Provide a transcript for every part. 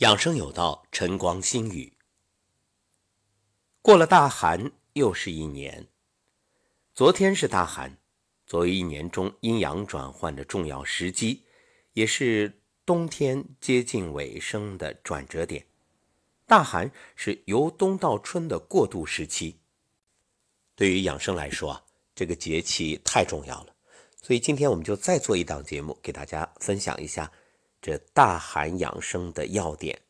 养生有道，晨光新语。过了大寒，又是一年。昨天是大寒，作为一年中阴阳转换的重要时机，也是冬天接近尾声的转折点。大寒是由冬到春的过渡时期。对于养生来说啊，这个节气太重要了，所以今天我们就再做一档节目，给大家分享一下。这大寒养生的要点，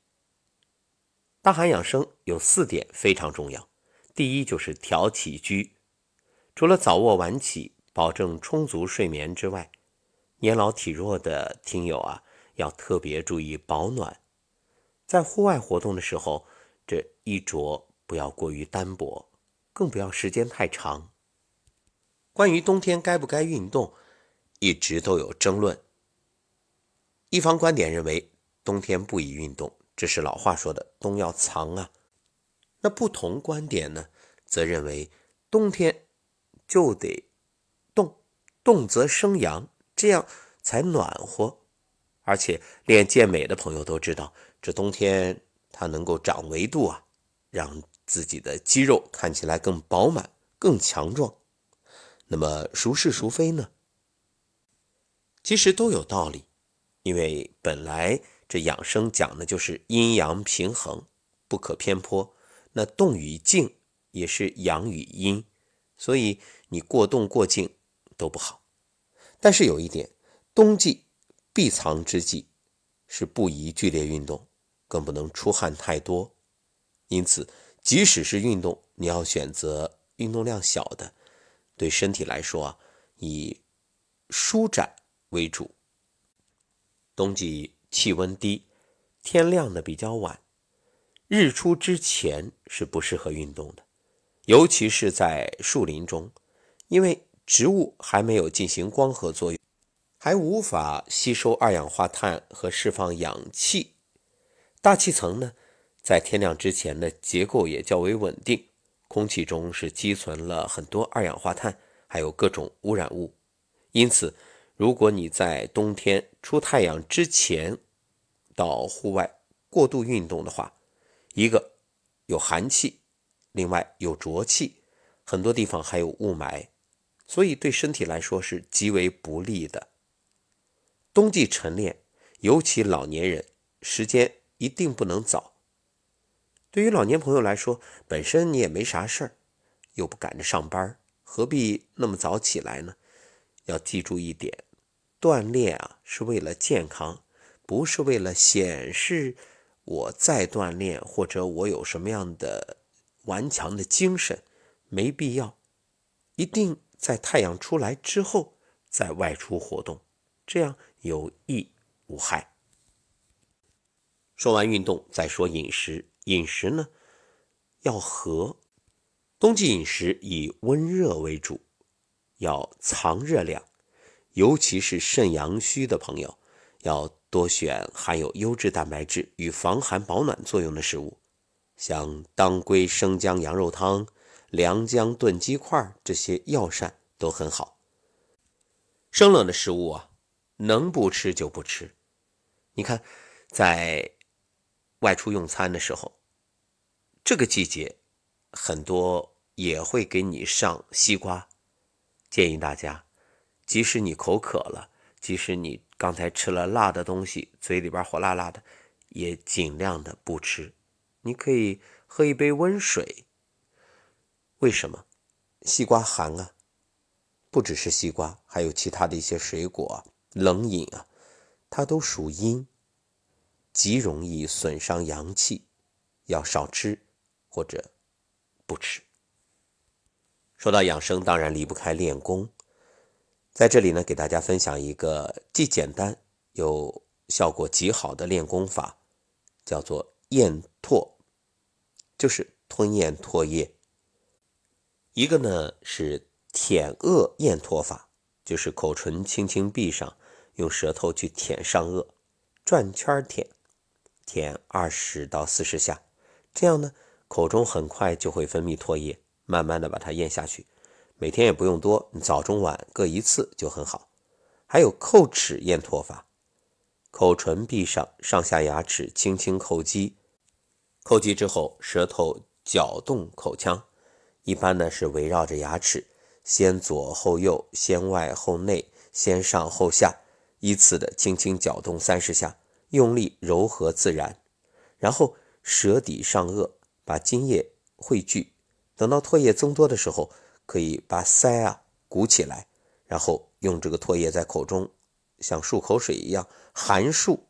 大寒养生有四点非常重要。第一就是调起居，除了早卧晚起，保证充足睡眠之外，年老体弱的听友啊，要特别注意保暖。在户外活动的时候，这衣着不要过于单薄，更不要时间太长。关于冬天该不该运动，一直都有争论。一方观点认为，冬天不宜运动，这是老话说的“冬要藏啊”。那不同观点呢，则认为冬天就得动，动则生阳，这样才暖和。而且练健美的朋友都知道，这冬天它能够长维度啊，让自己的肌肉看起来更饱满、更强壮。那么孰是孰非呢？其实都有道理。因为本来这养生讲的就是阴阳平衡，不可偏颇。那动与静也是阳与阴，所以你过动过静都不好。但是有一点，冬季必藏之际是不宜剧烈运动，更不能出汗太多。因此，即使是运动，你要选择运动量小的，对身体来说啊，以舒展为主。冬季气温低，天亮的比较晚，日出之前是不适合运动的，尤其是在树林中，因为植物还没有进行光合作用，还无法吸收二氧化碳和释放氧气。大气层呢，在天亮之前的结构也较为稳定，空气中是积存了很多二氧化碳，还有各种污染物，因此。如果你在冬天出太阳之前到户外过度运动的话，一个有寒气，另外有浊气，很多地方还有雾霾，所以对身体来说是极为不利的。冬季晨练，尤其老年人，时间一定不能早。对于老年朋友来说，本身你也没啥事儿，又不赶着上班，何必那么早起来呢？要记住一点。锻炼啊，是为了健康，不是为了显示我在锻炼或者我有什么样的顽强的精神，没必要。一定在太阳出来之后再外出活动，这样有益无害。说完运动，再说饮食。饮食呢，要和。冬季饮食以温热为主，要藏热量。尤其是肾阳虚的朋友，要多选含有优质蛋白质与防寒保暖作用的食物，像当归生姜羊肉汤、凉姜炖鸡块这些药膳都很好。生冷的食物啊，能不吃就不吃。你看，在外出用餐的时候，这个季节很多也会给你上西瓜，建议大家。即使你口渴了，即使你刚才吃了辣的东西，嘴里边火辣辣的，也尽量的不吃。你可以喝一杯温水。为什么？西瓜寒啊，不只是西瓜，还有其他的一些水果，冷饮啊，它都属阴，极容易损伤阳气，要少吃或者不吃。说到养生，当然离不开练功。在这里呢，给大家分享一个既简单又效果极好的练功法，叫做咽唾，就是吞咽唾液。一个呢是舔腭咽唾法，就是口唇轻轻闭上，用舌头去舔上颚，转圈舔，舔二十到四十下，这样呢，口中很快就会分泌唾液，慢慢的把它咽下去。每天也不用多，你早中晚各一次就很好。还有叩齿咽唾法，口唇闭上，上下牙齿轻轻叩击。叩击之后，舌头搅动口腔，一般呢是围绕着牙齿，先左后右，先外后内，先上后下，依次的轻轻搅动三十下，用力柔和自然。然后舌底上颚，把津液汇聚。等到唾液增多的时候，可以把腮啊鼓起来，然后用这个唾液在口中。像漱口水一样含漱，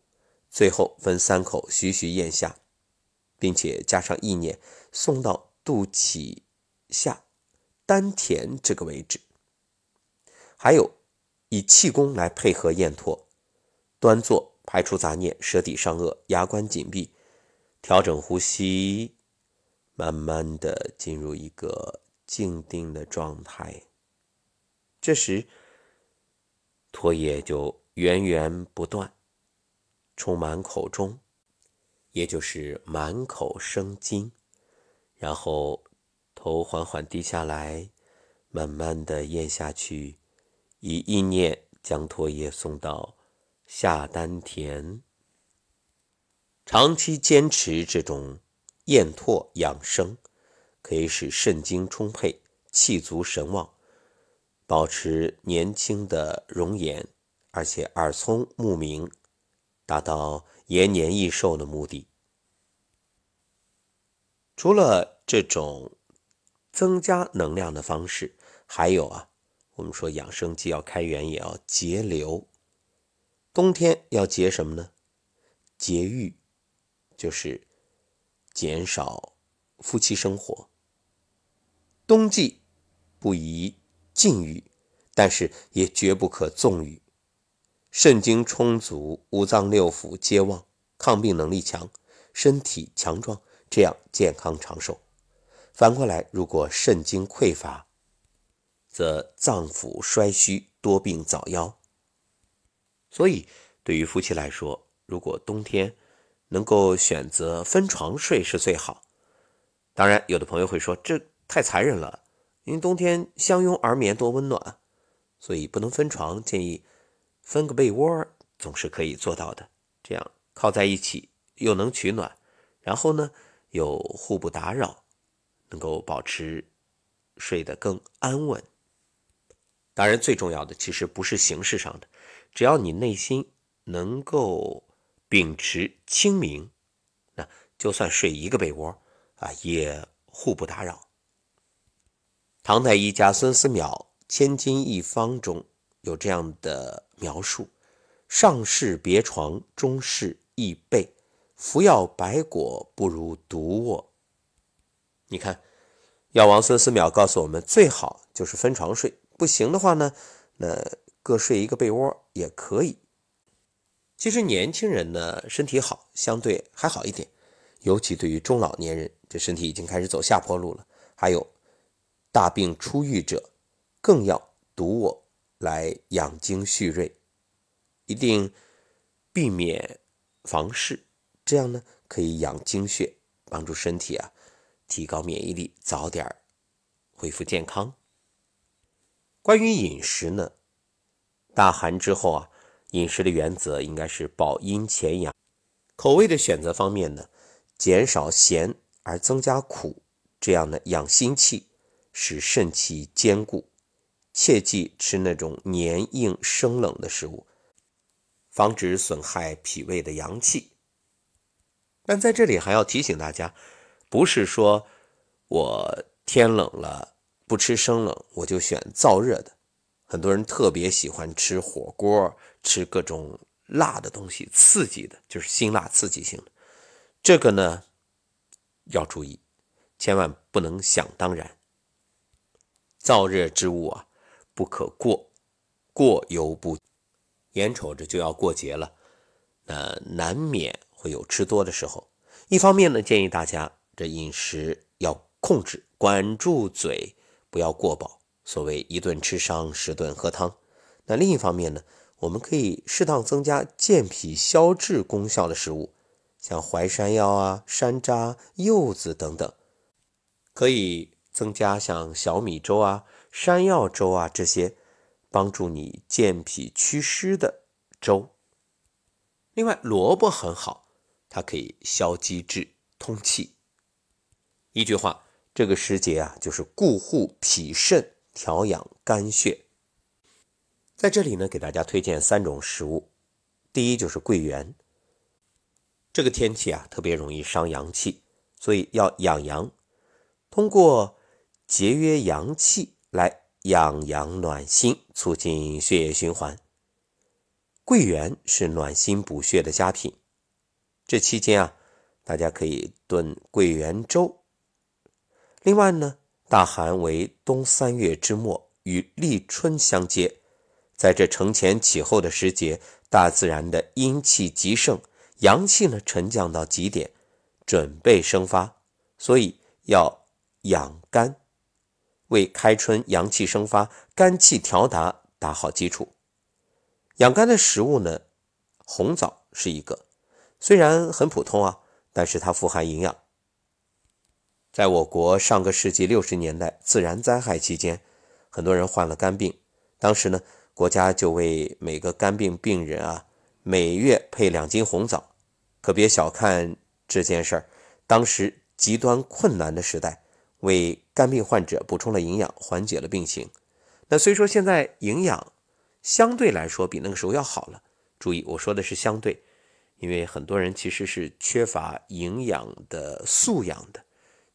最后分三口徐徐咽下，并且加上意念送到肚脐下丹田这个位置。还有以气功来配合咽唾，端坐排除杂念，舌底上颚，牙关紧闭，调整呼吸，慢慢的进入一个静定的状态。这时。唾液就源源不断，充满口中，也就是满口生津。然后头缓缓低下来，慢慢的咽下去，以意念将唾液送到下丹田。长期坚持这种咽唾养生，可以使肾精充沛，气足神旺。保持年轻的容颜，而且耳聪目明，达到延年益寿的目的。除了这种增加能量的方式，还有啊，我们说养生既要开源，也要节流。冬天要节什么呢？节欲，就是减少夫妻生活。冬季不宜。禁欲，但是也绝不可纵欲。肾精充足，五脏六腑皆旺，抗病能力强，身体强壮，这样健康长寿。反过来，如果肾精匮乏，则脏腑衰虚，多病早夭。所以，对于夫妻来说，如果冬天能够选择分床睡是最好。当然，有的朋友会说，这太残忍了。因为冬天相拥而眠多温暖，所以不能分床，建议分个被窝总是可以做到的。这样靠在一起又能取暖，然后呢又互不打扰，能够保持睡得更安稳。当然，最重要的其实不是形式上的，只要你内心能够秉持清明，那就算睡一个被窝啊，也互不打扰。唐太医家孙思邈《千金一方》中有这样的描述：上室别床，中室易被，服药百果不如独卧。你看，药王孙思邈告诉我们，最好就是分床睡，不行的话呢，那各睡一个被窝也可以。其实年轻人呢，身体好，相对还好一点，尤其对于中老年人，这身体已经开始走下坡路了，还有。大病初愈者，更要独卧来养精蓄锐，一定避免房事，这样呢可以养精血，帮助身体啊提高免疫力，早点恢复健康。关于饮食呢，大寒之后啊，饮食的原则应该是保阴潜阳。口味的选择方面呢，减少咸而增加苦，这样呢养心气。使肾气坚固，切忌吃那种黏硬生冷的食物，防止损害脾胃的阳气。但在这里还要提醒大家，不是说我天冷了不吃生冷，我就选燥热的。很多人特别喜欢吃火锅，吃各种辣的东西，刺激的，就是辛辣刺激性的。这个呢要注意，千万不能想当然。燥热之物啊，不可过，过犹不。眼瞅着就要过节了，那难免会有吃多的时候。一方面呢，建议大家这饮食要控制，管住嘴，不要过饱。所谓一顿吃伤，十顿喝汤。那另一方面呢，我们可以适当增加健脾消滞功效的食物，像淮山药啊、山楂、柚子等等，可以。增加像小米粥啊、山药粥啊这些帮助你健脾祛湿的粥。另外，萝卜很好，它可以消积滞、通气。一句话，这个时节啊，就是固护脾肾、调养肝血。在这里呢，给大家推荐三种食物。第一就是桂圆。这个天气啊，特别容易伤阳气，所以要养阳，通过节约阳气来养阳暖心，促进血液循环。桂圆是暖心补血的佳品。这期间啊，大家可以炖桂圆粥。另外呢，大寒为冬三月之末，与立春相接，在这承前启后的时节，大自然的阴气极盛，阳气呢沉降到极点，准备生发，所以要养肝，为开春阳气生发、肝气调达打好基础。养肝的食物呢，红枣是一个，虽然很普通啊，但是它富含营养。在我国上个世纪六十年代自然灾害期间，很多人患了肝病。当时呢，国家就为每个肝病病人啊，每月配两斤红枣。可别小看这件事儿，当时极端困难的时代，为肝病患者补充了营养，缓解了病情。那虽说现在营养相对来说比那个时候要好了，注意我说的是相对，因为很多人其实是缺乏营养的素养的。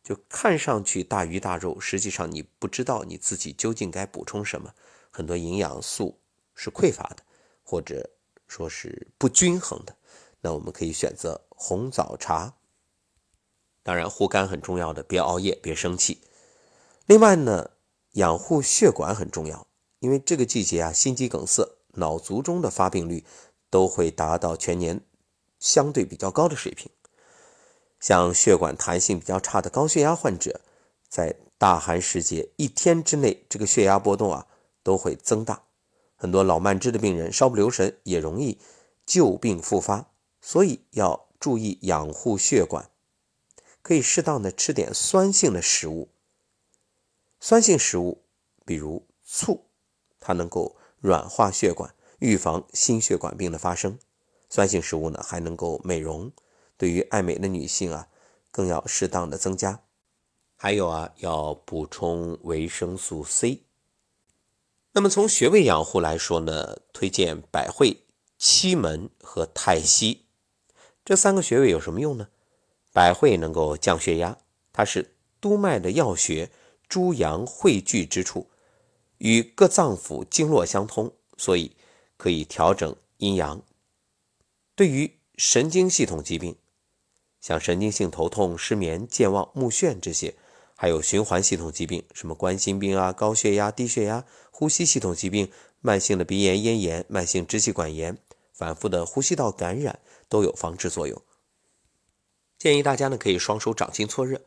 就看上去大鱼大肉，实际上你不知道你自己究竟该补充什么，很多营养素是匮乏的，或者说是不均衡的。那我们可以选择红枣茶。当然护肝很重要的，别熬夜，别生气。另外呢，养护血管很重要，因为这个季节啊，心肌梗塞、脑卒中的发病率都会达到全年相对比较高的水平。像血管弹性比较差的高血压患者，在大寒时节一天之内，这个血压波动啊都会增大。很多老慢支的病人稍不留神，也容易旧病复发，所以要注意养护血管。可以适当的吃点酸性的食物。酸性食物，比如醋，它能够软化血管，预防心血管病的发生。酸性食物呢，还能够美容。对于爱美的女性啊，更要适当的增加。还有啊，要补充维生素 C。那么从穴位养护来说呢，推荐百会、期门和太溪这三个穴位有什么用呢？百会能够降血压，它是督脉的要穴，诸阳汇聚之处，与各脏腑经络相通，所以可以调整阴阳。对于神经系统疾病。像神经性头痛、失眠、健忘、目眩这些，还有循环系统疾病，什么冠心病啊、高血压、低血压、呼吸系统疾病、慢性的鼻炎、咽炎、慢性支气管炎、反复的呼吸道感染，都有防治作用。建议大家呢可以双手掌心搓热，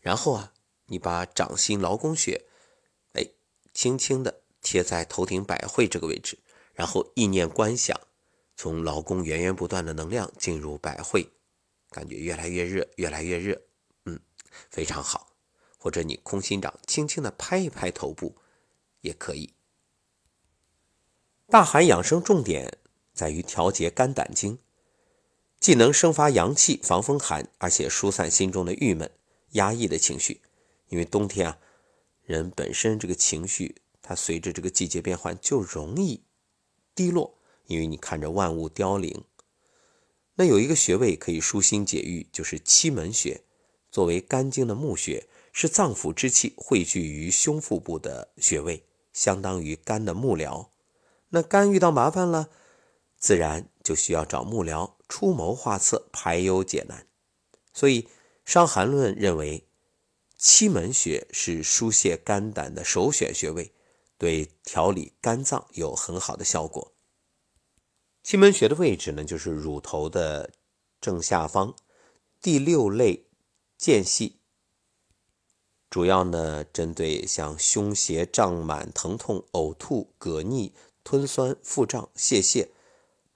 然后啊，你把掌心劳宫穴，哎，轻轻的贴在头顶百会这个位置，然后意念观想，从劳宫源源不断的能量进入百会。感觉越来越热，越来越热，嗯，非常好。或者你空心掌轻轻的拍一拍头部，也可以。大寒养生重点在于调节肝胆经，既能生发阳气防风寒，而且疏散心中的郁闷、压抑的情绪。因为冬天啊，人本身这个情绪，它随着这个季节变换就容易低落，因为你看着万物凋零。那有一个穴位可以舒心解郁，就是期门穴。作为肝经的募穴，是脏腑之气汇聚于胸腹部的穴位，相当于肝的幕僚。那肝遇到麻烦了，自然就需要找幕僚出谋划策，排忧解难。所以《伤寒论》认为，期门穴是疏泄肝胆的首选穴位，对调理肝脏有很好的效果。期门穴的位置呢，就是乳头的正下方，第六肋间隙。主要呢，针对像胸胁胀满、疼痛、呕吐、嗝逆、吞酸、腹胀、泄泻，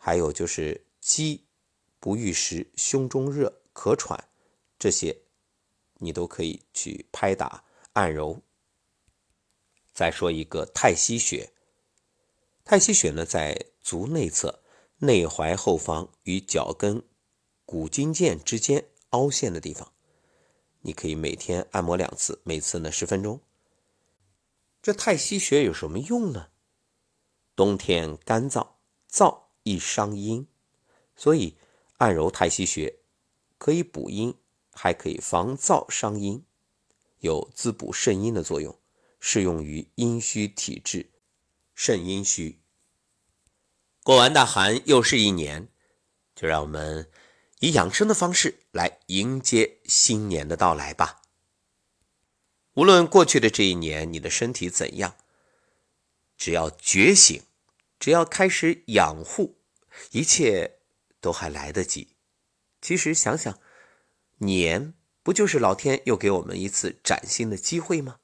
还有就是饥不欲食、胸中热、咳喘这些，你都可以去拍打按揉。再说一个太溪穴，太溪穴呢，在足内侧。内踝后方与脚跟骨筋腱之间凹陷的地方。你可以每天按摩两次，每次呢十分钟。这太溪穴有什么用呢？冬天干燥，燥易伤阴，所以按揉太溪穴可以补阴，还可以防燥伤阴，有滋补肾阴的作用，适用于阴虚体质。肾阴虚，过完大寒又是一年，就让我们以养生的方式来迎接新年的到来吧。无论过去的这一年你的身体怎样，只要觉醒，只要开始养护，一切都还来得及。其实想想，年不就是老天又给我们一次崭新的机会吗？